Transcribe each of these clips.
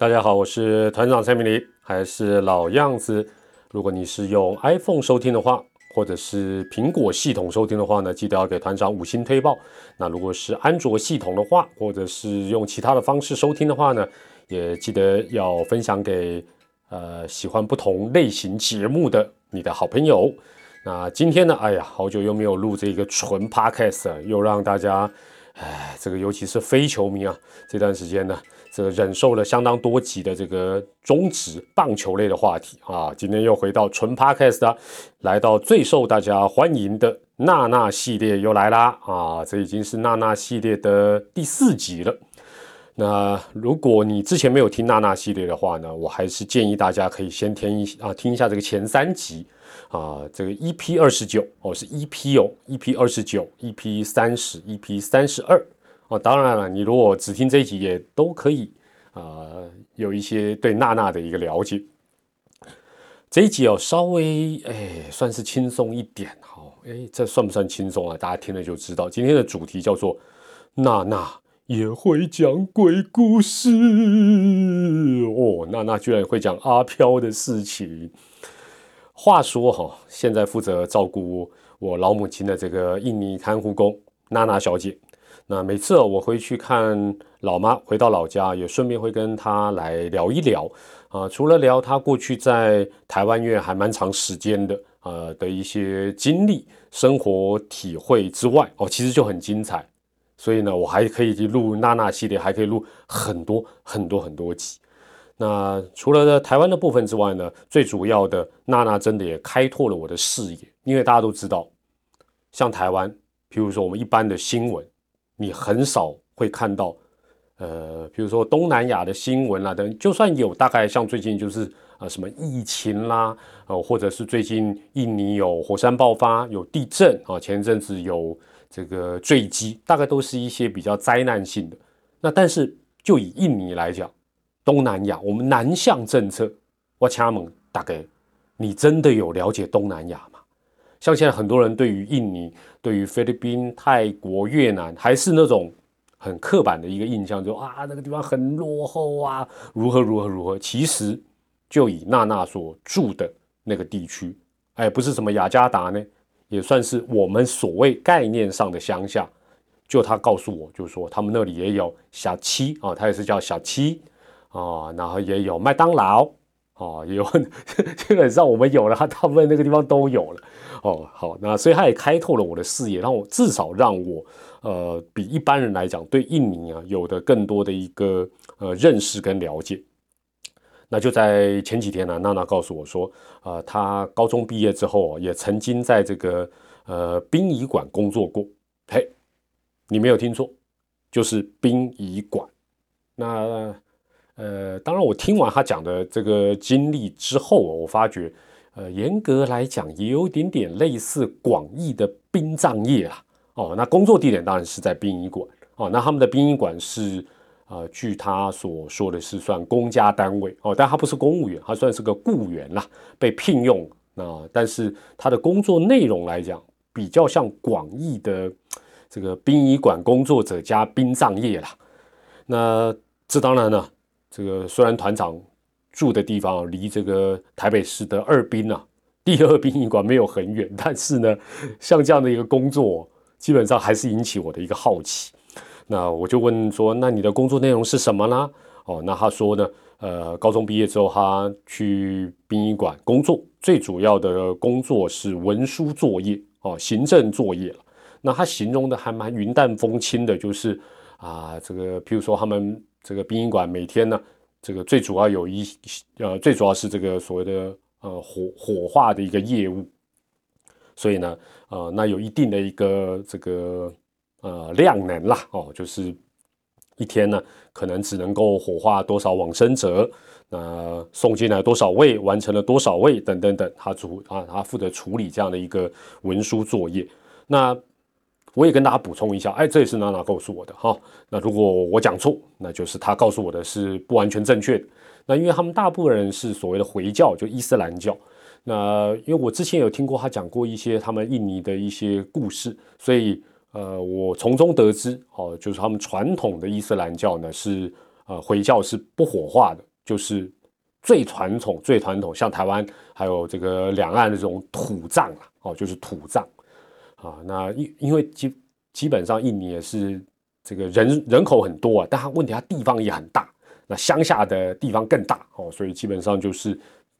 大家好，我是团长蔡明黎，还是老样子。如果你是用 iPhone 收听的话，或者是苹果系统收听的话呢，记得要给团长五星推报。那如果是安卓系统的话，或者是用其他的方式收听的话呢，也记得要分享给呃喜欢不同类型节目的你的好朋友。那今天呢，哎呀，好久又没有录这个纯 Podcast，又让大家，哎，这个尤其是非球迷啊，这段时间呢。这忍受了相当多集的这个中职棒球类的话题啊，今天又回到纯 podcast，来到最受大家欢迎的娜娜系列又来啦啊！这已经是娜娜系列的第四集了。那如果你之前没有听娜娜系列的话呢，我还是建议大家可以先听一啊听一下这个前三集啊，这个 EP 二十九哦是 EP 哦 EP 二十九 EP 三十 EP 三十二。哦，当然了，你如果只听这一集也都可以啊，有一些对娜娜的一个了解。这一集哦，稍微哎，算是轻松一点哈。哎，这算不算轻松啊？大家听了就知道。今天的主题叫做娜娜也会讲鬼故事哦。娜娜居然会讲阿飘的事情。话说哈，现在负责照顾我老母亲的这个印尼看护工娜娜小姐。那每次我回去看老妈，回到老家也顺便会跟她来聊一聊啊。除了聊她过去在台湾院还蛮长时间的呃的一些经历、生活体会之外，哦，其实就很精彩。所以呢，我还可以录娜娜系列，还可以录很多很多很多集。那除了台湾的部分之外呢，最主要的娜娜真的也开拓了我的视野，因为大家都知道，像台湾，譬如说我们一般的新闻。你很少会看到，呃，比如说东南亚的新闻啦等，就算有，大概像最近就是呃什么疫情啦，呃，或者是最近印尼有火山爆发、有地震啊，前一阵子有这个坠机，大概都是一些比较灾难性的。那但是就以印尼来讲，东南亚我们南向政策，我请问大概，你真的有了解东南亚？像现在很多人对于印尼、对于菲律宾、泰国、越南，还是那种很刻板的一个印象，就啊那个地方很落后啊，如何如何如何。其实就以娜娜所住的那个地区，哎，不是什么雅加达呢，也算是我们所谓概念上的乡下。就他告诉我，就是说他们那里也有小七啊，他也是叫小七啊，然后也有麦当劳。哦，有 基本上我们有了，他大部分那个地方都有了。哦，好，那所以他也开拓了我的视野，让我至少让我呃比一般人来讲对印尼啊有的更多的一个呃认识跟了解。那就在前几天呢，娜娜告诉我说，呃，她高中毕业之后也曾经在这个呃殡仪馆工作过。嘿，你没有听错，就是殡仪馆。那。呃，当然，我听完他讲的这个经历之后，我发觉，呃，严格来讲，也有点点类似广义的殡葬业啦。哦，那工作地点当然是在殡仪馆。哦，那他们的殡仪馆是，呃，据他所说的是算公家单位。哦，但他不是公务员，他算是个雇员啦，被聘用。那但是他的工作内容来讲，比较像广义的这个殡仪馆工作者加殡葬业啦。那这当然呢。这个虽然团长住的地方离这个台北市的二宾啊，第二殡仪馆没有很远，但是呢，像这样的一个工作，基本上还是引起我的一个好奇。那我就问说，那你的工作内容是什么呢？哦，那他说呢，呃，高中毕业之后，他去殡仪馆工作，最主要的工作是文书作业哦，行政作业。那他形容的还蛮云淡风轻的，就是啊，这个譬如说他们。这个殡仪馆每天呢，这个最主要有一呃，最主要是这个所谓的呃火火化的一个业务，所以呢，呃，那有一定的一个这个呃量能啦，哦，就是一天呢，可能只能够火化多少往生者，那送进来多少位，完成了多少位等等等，他主啊，他负责处理这样的一个文书作业，那。我也跟大家补充一下，哎，这也是娜娜告诉我的哈。那如果我讲错，那就是他告诉我的是不完全正确的。那因为他们大部分人是所谓的回教，就伊斯兰教。那因为我之前有听过他讲过一些他们印尼的一些故事，所以呃，我从中得知，哦，就是他们传统的伊斯兰教呢是呃回教是不火化的，就是最传统、最传统，像台湾还有这个两岸的这种土葬啊，哦，就是土葬啊。那因因为基基本上印尼也是这个人人口很多啊，但它问题它地方也很大，那乡下的地方更大哦，所以基本上就是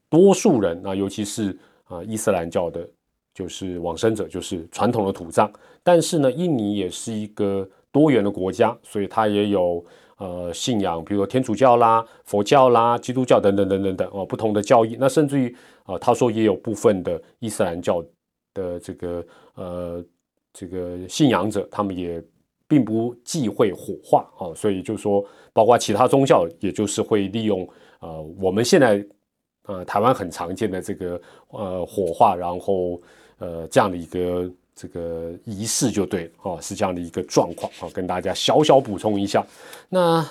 多数人那尤其是啊伊斯兰教的，就是往生者，就是传统的土葬。但是呢，印尼也是一个多元的国家，所以它也有呃信仰，比如说天主教啦、佛教啦、基督教等等等等等哦，不同的教义。那甚至于啊，他说也有部分的伊斯兰教的这个呃这个信仰者，他们也并不忌讳火化啊，所以就说，包括其他宗教，也就是会利用呃我们现在呃台湾很常见的这个呃火化，然后呃这样的一个。这个仪式就对了哦，是这样的一个状况啊，跟大家小小补充一下。那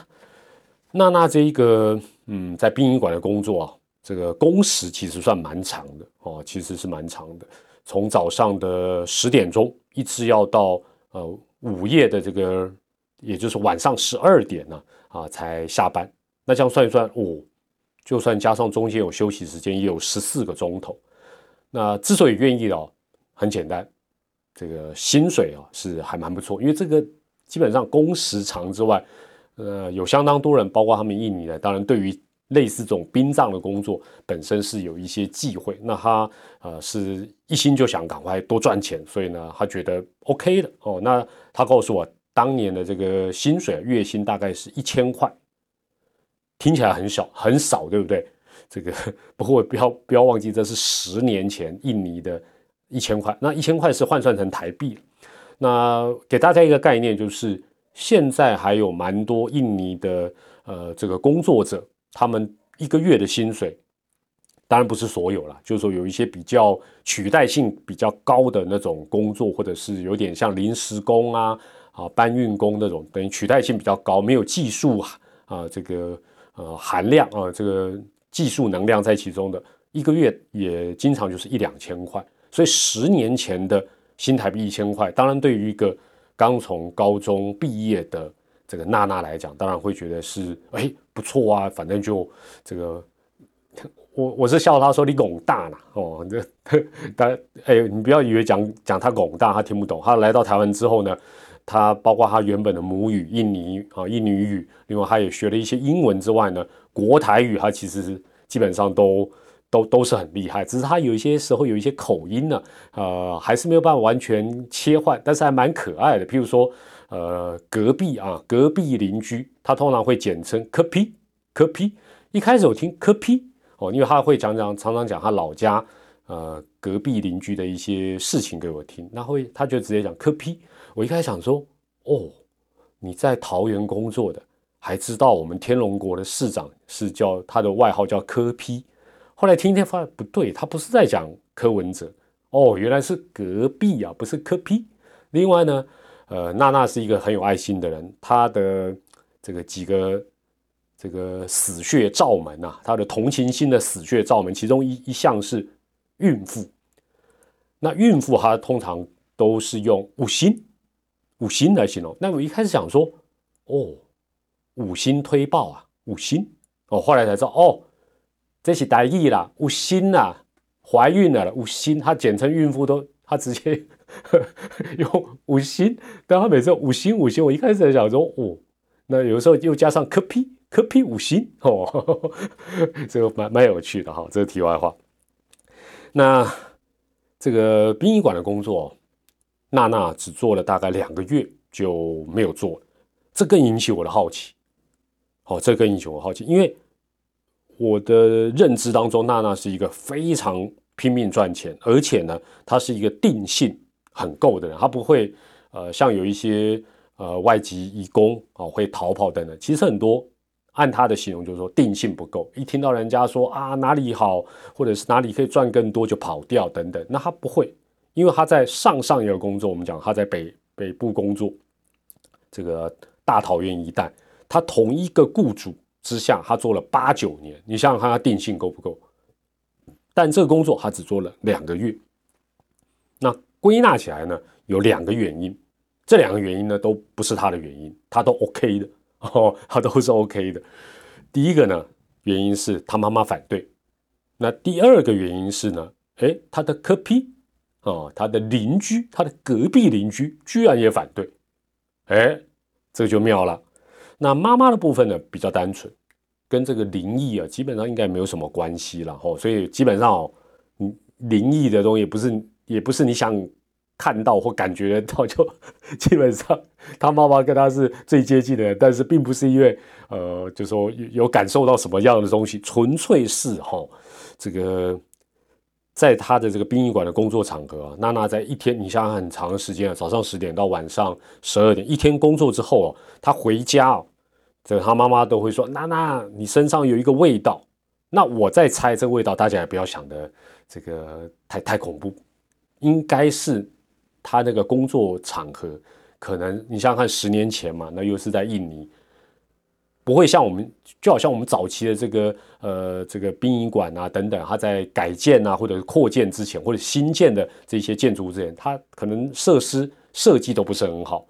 娜娜这一个嗯，在殡仪馆的工作啊，这个工时其实算蛮长的哦，其实是蛮长的，从早上的十点钟一直要到呃午夜的这个，也就是晚上十二点呢啊才下班。那这样算一算哦，就算加上中间有休息时间，也有十四个钟头。那之所以愿意哦，很简单。这个薪水啊是还蛮不错，因为这个基本上工时长之外，呃，有相当多人，包括他们印尼的，当然对于类似这种殡葬的工作本身是有一些忌讳。那他呃是一心就想赶快多赚钱，所以呢，他觉得 OK 的哦。那他告诉我，当年的这个薪水月薪大概是一千块，听起来很小很少，对不对？这个不过不要不要忘记，这是十年前印尼的。一千块，那一千块是换算成台币。那给大家一个概念，就是现在还有蛮多印尼的呃这个工作者，他们一个月的薪水，当然不是所有了，就是说有一些比较取代性比较高的那种工作，或者是有点像临时工啊啊搬运工那种，等于取代性比较高，没有技术啊这个呃含量啊这个技术能量在其中的，一个月也经常就是一两千块。所以十年前的新台币一千块，当然对于一个刚从高中毕业的这个娜娜来讲，当然会觉得是哎不错啊，反正就这个我我是笑他说你拱大了哦，这但哎你不要以为讲讲他拱大他听不懂，他来到台湾之后呢，他包括他原本的母语印尼啊印尼语，另外他也学了一些英文之外呢，国台语他其实基本上都。都都是很厉害，只是他有一些时候有一些口音呢，呃，还是没有办法完全切换，但是还蛮可爱的。譬如说，呃，隔壁啊，隔壁邻居，他通常会简称科皮科皮。一开始我听科皮哦，因为他会讲讲，常常讲他老家呃隔壁邻居的一些事情给我听，那会他就直接讲科皮。我一开始想说，哦，你在桃园工作的，还知道我们天龙国的市长是叫他的外号叫科皮。后来听一听发现不对，他不是在讲柯文哲哦，原来是隔壁啊，不是柯批。另外呢，呃，娜娜是一个很有爱心的人，她的这个几个这个死穴罩门啊，她的同情心的死穴罩门，其中一一项是孕妇。那孕妇她通常都是用五星五星来形容。那我一开始想说，哦，五星推爆啊，五星哦，后来才知道哦。这是大意啦，五星啦，怀孕了，五星，她简称孕妇都，她直接 用五星，但他每次五星五星，我一开始在想说，哦，那有时候又加上科批科批五心，哦，这个蛮蛮有趣的哈，这个题外话。那这个殡仪馆的工作，娜娜只做了大概两个月就没有做了，这更引起我的好奇。哦，这更引起我好奇，因为。我的认知当中，娜娜是一个非常拼命赚钱，而且呢，她是一个定性很够的人，他不会呃像有一些呃外籍义工啊会逃跑等等。其实很多按他的形容就是说定性不够，一听到人家说啊哪里好，或者是哪里可以赚更多就跑掉等等。那他不会，因为他在上上一个工作，我们讲他在北北部工作，这个大桃园一带，他同一个雇主。之下，他做了八九年，你想想看，他定性够不够？但这个工作他只做了两个月。那归纳起来呢，有两个原因，这两个原因呢都不是他的原因，他都 OK 的哦，他都是 OK 的。第一个呢，原因是他妈妈反对。那第二个原因是呢，哎，他的科批哦，他的邻居，他的隔壁邻居居然也反对，哎，这就妙了。那妈妈的部分呢比较单纯，跟这个灵异啊基本上应该没有什么关系了哦，所以基本上哦，嗯，灵异的东西不是也不是你想看到或感觉到就 基本上他妈妈跟他是最接近的人，但是并不是因为呃就说有感受到什么样的东西，纯粹是哈这个在他的这个殡仪馆的工作场合，娜娜在一天你想想很长的时间啊，早上十点到晚上十二点，一天工作之后哦，他回家哦。这他妈妈都会说：“娜娜，你身上有一个味道。”那我在猜这个味道，大家也不要想的这个太太恐怖，应该是他那个工作场合，可能你想想看，十年前嘛，那又是在印尼，不会像我们，就好像我们早期的这个呃这个殡仪馆啊等等，它在改建啊或者扩建之前，或者新建的这些建筑之前，它可能设施设计都不是很好，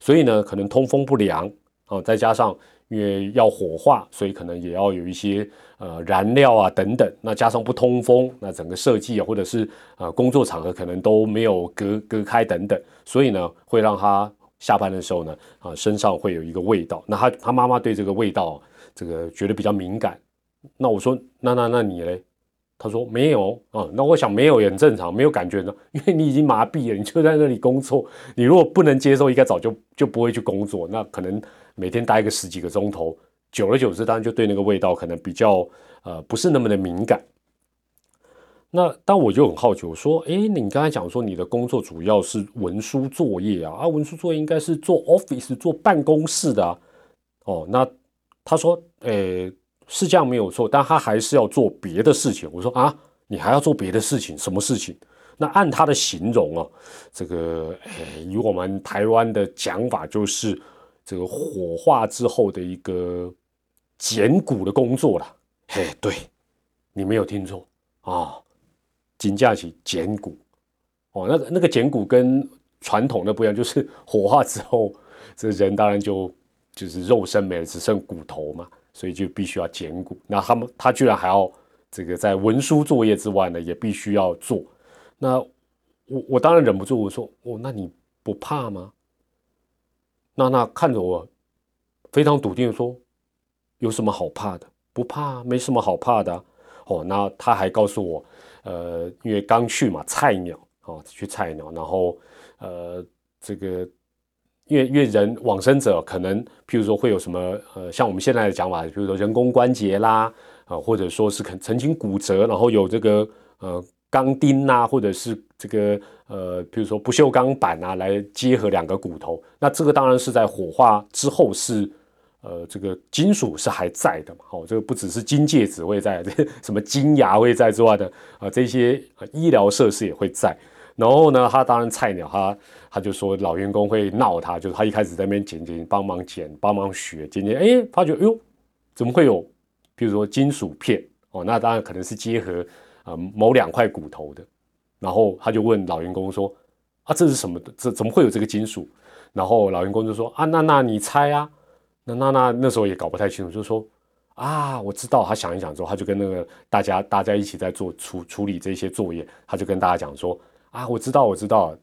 所以呢，可能通风不良啊，再加上。因为要火化，所以可能也要有一些呃燃料啊等等。那加上不通风，那整个设计啊，或者是呃工作场合可能都没有隔隔开等等，所以呢，会让他下班的时候呢，啊身上会有一个味道。那他他妈妈对这个味道这个觉得比较敏感。那我说那那那你嘞？他说没有啊。那我想没有也很正常，没有感觉呢，因为你已经麻痹了，你就在那里工作。你如果不能接受，应该早就就不会去工作。那可能。每天待个十几个钟头，久而久之，当然就对那个味道可能比较呃不是那么的敏感。那但我就很好奇，我说：“哎，你刚才讲说你的工作主要是文书作业啊？啊，文书作业应该是做 office 做办公室的啊？哦，那他说：诶，是这样没有错，但他还是要做别的事情。我说：啊，你还要做别的事情？什么事情？那按他的形容哦，这个诶，以我们台湾的讲法就是。这个火化之后的一个捡骨的工作了，嘿，对，你没有听错啊，金假期捡骨哦，那个那个捡骨跟传统的不一样，就是火化之后，这人当然就就是肉身没了，只剩骨头嘛，所以就必须要捡骨。那他们他居然还要这个在文书作业之外呢，也必须要做。那我我当然忍不住我说，哦，那你不怕吗？娜娜看着我，非常笃定的说：“有什么好怕的？不怕，没什么好怕的。”哦，那他还告诉我，呃，因为刚去嘛，菜鸟哦，去菜鸟，然后呃，这个因为因为人往生者可能，譬如说会有什么呃，像我们现在的讲法，比如说人工关节啦，啊，或者说是肯曾经骨折，然后有这个呃。钢钉呐，或者是这个呃，比如说不锈钢板啊，来结合两个骨头。那这个当然是在火化之后是，呃，这个金属是还在的嘛。好，这个不只是金戒指会在，这什么金牙会在之外的啊，这些医疗设施也会在。然后呢，他当然菜鸟，他他就说老员工会闹他，就是他一开始在那边剪剪，帮忙剪，帮忙学，剪剪，哎，发觉，哎呦，怎么会有，比如说金属片哦？那当然可能是结合。啊，某两块骨头的，然后他就问老员工说：“啊，这是什么？这怎么会有这个金属？”然后老员工就说：“啊，那那你猜啊？”那那那那时候也搞不太清楚，就说：“啊，我知道。”他想一想之后，他就跟那个大家大家一起在做处处理这些作业，他就跟大家讲说：“啊，我知道，我知道，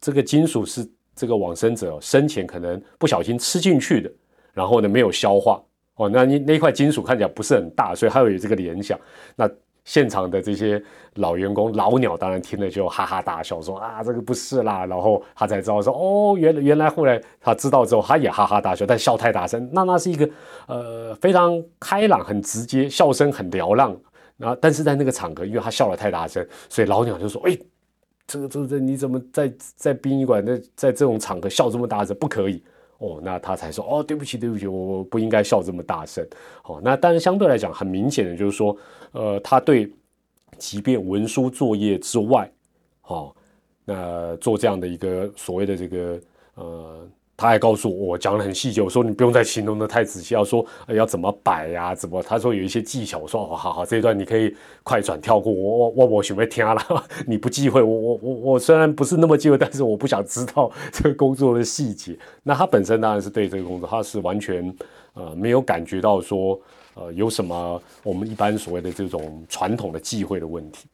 这个金属是这个往生者生前可能不小心吃进去的，然后呢没有消化哦。那你那块金属看起来不是很大，所以他有这个联想。那。现场的这些老员工、老鸟当然听了就哈哈大笑，说啊，这个不是啦。然后他才知道说，哦，原来原来后来他知道之后，他也哈哈大笑，但笑太大声。那那是一个呃非常开朗、很直接，笑声很嘹亮。然后但是在那个场合，因为他笑了太大声，所以老鸟就说，哎，这个这个这你怎么在在殡仪馆在在这种场合笑这么大声？不可以。哦，那他才说哦，对不起，对不起，我我不应该笑这么大声。好，那但是相对来讲，很明显的就是说，呃，他对即便文书作业之外，好，那做这样的一个所谓的这个呃他还告诉我，讲的很细节，我说你不用再形容的太仔细，要说要怎么摆呀，怎么？他说有一些技巧，我说哦，好好，这一段你可以快转跳过，我我我我准备听了，你不忌讳，我我我我虽然不是那么忌讳，但是我不想知道 这个工作的细节。那他本身当然是对这个工作，他是完全呃没有感觉到说呃有什么我们一般所谓的这种传统的忌讳的问题。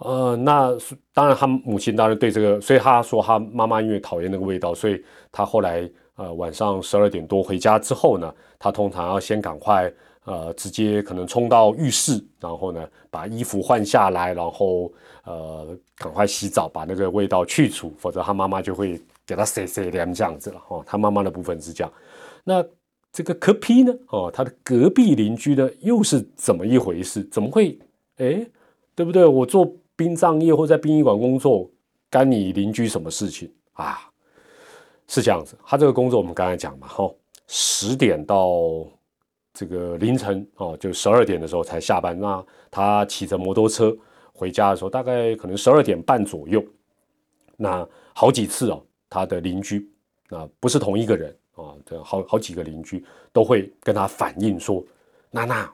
呃，那当然，他母亲当然对这个，所以他说他妈妈因为讨厌那个味道，所以他后来呃晚上十二点多回家之后呢，他通常要先赶快呃直接可能冲到浴室，然后呢把衣服换下来，然后呃赶快洗澡，把那个味道去除，否则他妈妈就会给他塞塞凉这样子了哦。他妈妈的部分是这样，那这个柯皮呢？哦，他的隔壁邻居呢又是怎么一回事？怎么会？哎，对不对？我做。殡葬业或在殡仪馆工作，干你邻居什么事情啊？是这样子，他这个工作我们刚才讲嘛，哈，十点到这个凌晨哦，就十二点的时候才下班。那他骑着摩托车回家的时候，大概可能十二点半左右。那好几次哦，他的邻居啊，不是同一个人啊，这好好几个邻居都会跟他反映说：“娜娜。”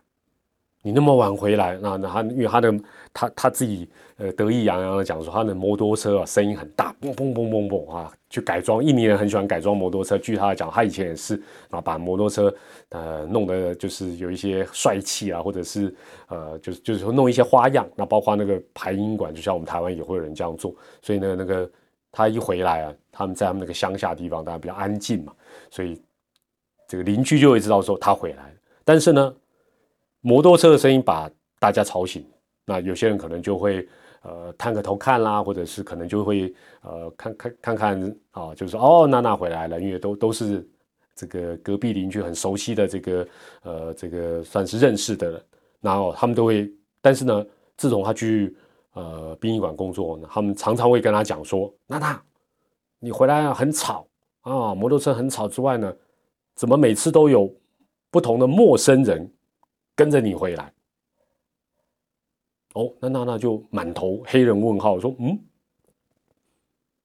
你那么晚回来，那那他因为他的他他自己呃得意洋洋的讲说他的摩托车啊声音很大，嘣嘣嘣嘣嘣啊，去改装。印尼人很喜欢改装摩托车，据他讲，他以前也是啊，把摩托车呃弄得就是有一些帅气啊，或者是呃就是就是说弄一些花样。那包括那个排音管，就像我们台湾也会有人这样做。所以呢，那个他一回来啊，他们在他们那个乡下地方当然比较安静嘛，所以这个邻居就会知道说他回来了。但是呢。摩托车的声音把大家吵醒，那有些人可能就会呃探个头看啦，或者是可能就会呃看看看看啊，就是哦娜娜回来了，因为都都是这个隔壁邻居很熟悉的这个呃这个算是认识的人，然后他们都会，但是呢，自从他去呃殡仪馆工作呢，他们常常会跟他讲说，娜娜，你回来很吵啊，摩托车很吵之外呢，怎么每次都有不同的陌生人？跟着你回来，哦，那娜娜就满头黑人问号，说：“嗯，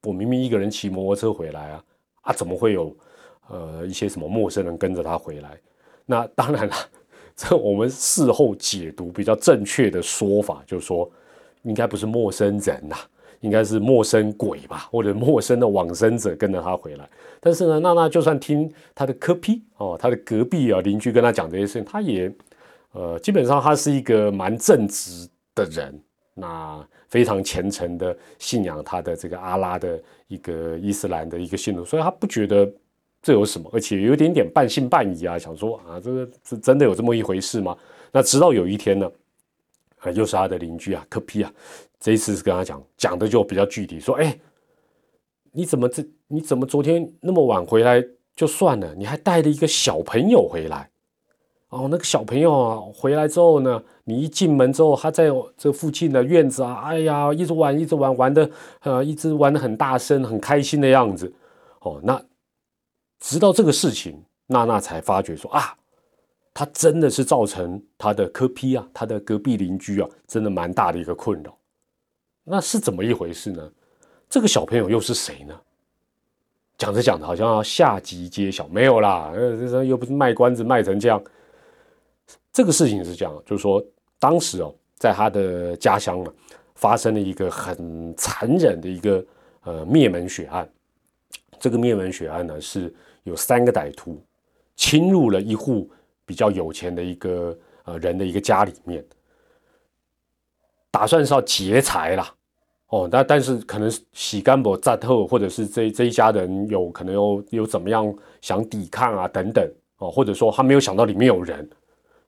我明明一个人骑摩托车回来啊，啊，怎么会有呃一些什么陌生人跟着他回来？”那当然了，这我们事后解读比较正确的说法，就是说应该不是陌生人呐，应该是陌生鬼吧，或者陌生的往生者跟着他回来。但是呢，娜娜就算听他的科批哦，他的隔壁啊邻居跟他讲这些事情，他也。呃，基本上他是一个蛮正直的人，那非常虔诚的信仰他的这个阿拉的一个伊斯兰的一个信徒，所以他不觉得这有什么，而且有点点半信半疑啊，想说啊，这个是真的有这么一回事吗？那直到有一天呢，啊，又是他的邻居啊，科皮啊，这一次是跟他讲，讲的就比较具体，说，哎，你怎么这你怎么昨天那么晚回来就算了，你还带了一个小朋友回来？哦，那个小朋友啊，回来之后呢，你一进门之后，他在这附近的院子啊，哎呀，一直玩，一直玩，玩的，呃，一直玩的很大声，很开心的样子。哦，那直到这个事情，娜娜才发觉说啊，他真的是造成他的科批啊，他的隔壁邻居啊，真的蛮大的一个困扰。那是怎么一回事呢？这个小朋友又是谁呢？讲着讲着，好像要下集揭晓，没有啦，呃，又不是卖关子卖成这样。这个事情是这样，就是说，当时哦，在他的家乡呢，发生了一个很残忍的一个呃灭门血案。这个灭门血案呢，是有三个歹徒侵入了一户比较有钱的一个呃人的一个家里面，打算是要劫财啦。哦，但但是可能洗干博扎特，或者是这这一家人有可能有有怎么样想抵抗啊等等哦，或者说他没有想到里面有人。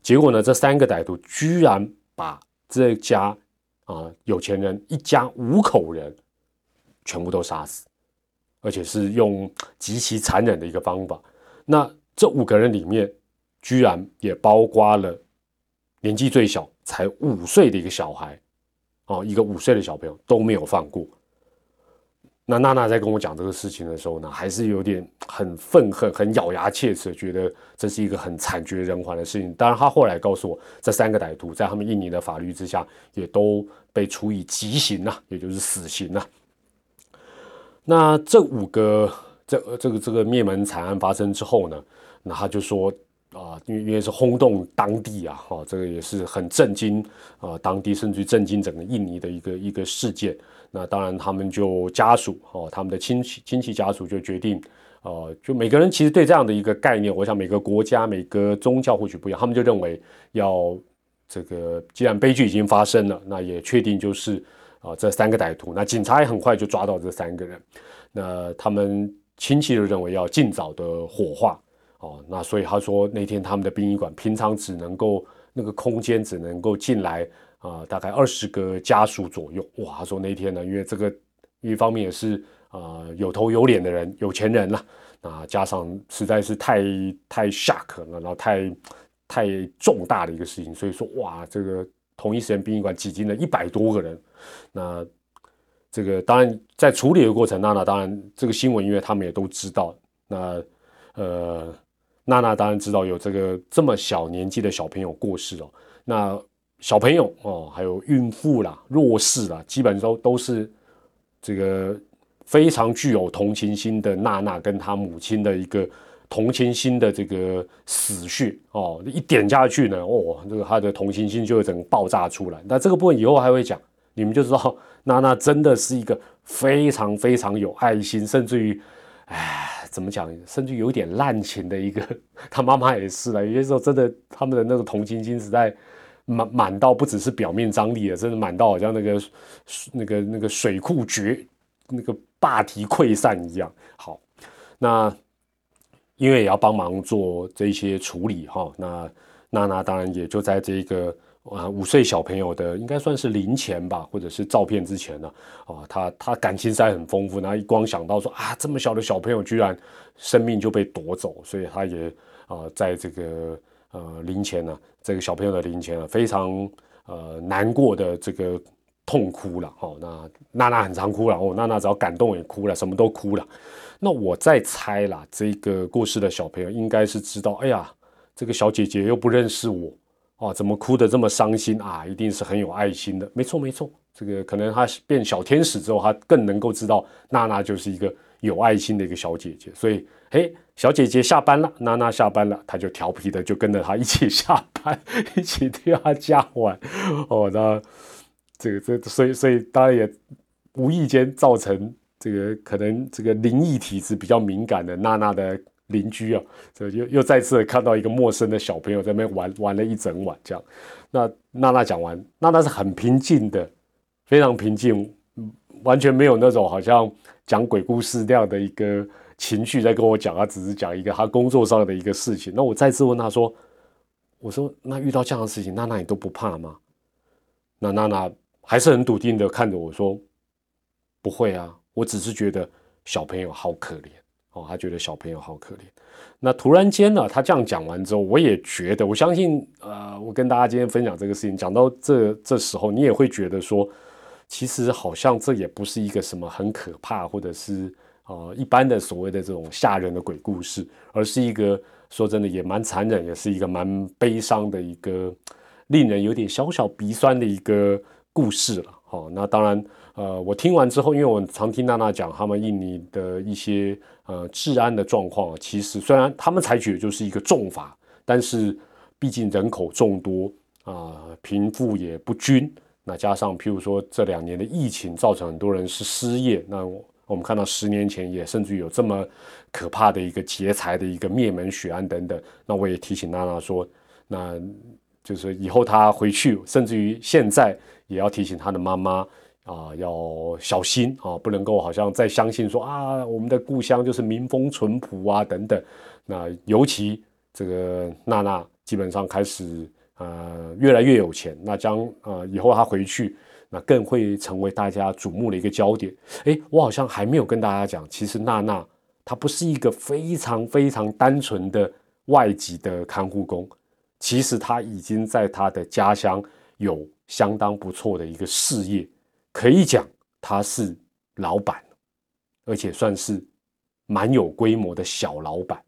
结果呢？这三个歹徒居然把这家啊有钱人一家五口人全部都杀死，而且是用极其残忍的一个方法。那这五个人里面，居然也包括了年纪最小才五岁的一个小孩，哦，一个五岁的小朋友都没有放过。那娜娜在跟我讲这个事情的时候呢，还是有点很愤恨、很咬牙切齿，觉得这是一个很惨绝人寰的事情。当然，她后来告诉我，这三个歹徒在他们印尼的法律之下，也都被处以极刑了，也就是死刑了。那这五个这这个这个灭门惨案发生之后呢，那他就说啊，因为因为是轰动当地啊，哈，这个也是很震惊啊，当地甚至震惊整个印尼的一个一个事件。那当然，他们就家属哦，他们的亲戚亲戚家属就决定，呃，就每个人其实对这样的一个概念，我想每个国家每个宗教或许不一样，他们就认为要这个，既然悲剧已经发生了，那也确定就是啊这三个歹徒，那警察也很快就抓到这三个人，那他们亲戚就认为要尽早的火化哦，那所以他说那天他们的殡仪馆平常只能够那个空间只能够进来。啊，大概二十个家属左右。哇，他说那天呢，因为这个一方面也是啊有头有脸的人，有钱人了，啊，加上实在是太太吓客了，然后太太重大的一个事情，所以说哇，这个同一时间殡仪馆挤进了一百多个人。那这个当然在处理的过程，娜娜当然这个新闻，因为他们也都知道。那呃，娜娜当然知道有这个这么小年纪的小朋友过世哦。那小朋友哦，还有孕妇啦、弱势啦，基本都都是这个非常具有同情心的娜娜跟她母亲的一个同情心的这个死穴哦，一点下去呢，哦，这个她的同情心就会整个爆炸出来。那这个部分以后还会讲，你们就知道娜娜真的是一个非常非常有爱心，甚至于，哎，怎么讲，甚至有点滥情的一个。他妈妈也是了，有些时候真的他们的那个同情心实在。满满到不只是表面张力了，真的满到好像那个那个那个水库决那个坝堤溃散一样。好，那因为也要帮忙做这些处理哈，那娜娜当然也就在这个啊五岁小朋友的应该算是零钱吧，或者是照片之前呢，啊，他他感情在很丰富，然后一光想到说啊这么小的小朋友居然生命就被夺走，所以他也啊在这个。呃，零钱呢，这个小朋友的零钱啊，非常呃难过的这个痛哭了哦。那娜娜很常哭了哦，娜娜只要感动也哭了，什么都哭了。那我在猜啦，这个过世的小朋友应该是知道，哎呀，这个小姐姐又不认识我哦，怎么哭得这么伤心啊？一定是很有爱心的。没错没错，这个可能她变小天使之后，她更能够知道娜娜就是一个。有爱心的一个小姐姐，所以，嘿，小姐姐下班了，娜娜下班了，她就调皮的就跟着她一起下班，一起替她家玩。哦，那这个这，所以所以当然也无意间造成这个可能这个灵异体质比较敏感的娜娜的邻居啊，这又又再次看到一个陌生的小朋友在那边玩玩了一整晚，这样。那娜娜讲完，娜娜是很平静的，非常平静，完全没有那种好像。讲鬼故事那样的一个情绪在跟我讲，她只是讲一个他工作上的一个事情。那我再次问他说：“我说那遇到这样的事情，娜娜你都不怕吗？”那娜娜还是很笃定的看着我说：“不会啊，我只是觉得小朋友好可怜哦，他觉得小朋友好可怜。”那突然间呢，他这样讲完之后，我也觉得，我相信，呃，我跟大家今天分享这个事情，讲到这这时候，你也会觉得说。其实好像这也不是一个什么很可怕，或者是呃一般的所谓的这种吓人的鬼故事，而是一个说真的也蛮残忍，也是一个蛮悲伤的一个令人有点小小鼻酸的一个故事了。好，那当然，呃，我听完之后，因为我常听娜娜讲他们印尼的一些呃治安的状况，其实虽然他们采取的就是一个重罚，但是毕竟人口众多啊，贫富也不均。那加上，譬如说这两年的疫情，造成很多人是失业。那我我们看到十年前也甚至于有这么可怕的一个劫财的一个灭门血案等等。那我也提醒娜娜说，那就是以后她回去，甚至于现在也要提醒她的妈妈啊，要小心啊，不能够好像再相信说啊，我们的故乡就是民风淳朴啊等等。那尤其这个娜娜基本上开始。呃，越来越有钱，那将呃以后她回去，那更会成为大家瞩目的一个焦点。哎，我好像还没有跟大家讲，其实娜娜她不是一个非常非常单纯的外籍的看护工，其实她已经在她的家乡有相当不错的一个事业，可以讲他是老板，而且算是蛮有规模的小老板。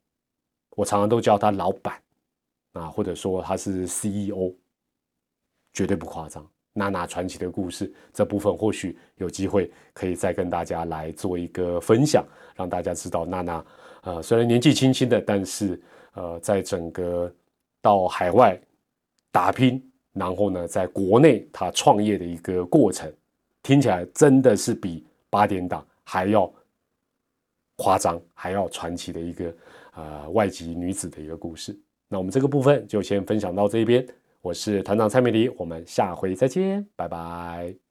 我常常都叫他老板。啊，或者说他是 CEO，绝对不夸张娜娜传奇的故事，这部分或许有机会可以再跟大家来做一个分享，让大家知道娜娜，呃，虽然年纪轻轻的，但是呃，在整个到海外打拼，然后呢，在国内她创业的一个过程，听起来真的是比八点档还要夸张，还要传奇的一个呃外籍女子的一个故事。那我们这个部分就先分享到这边。我是团长蔡美丽，我们下回再见，拜拜。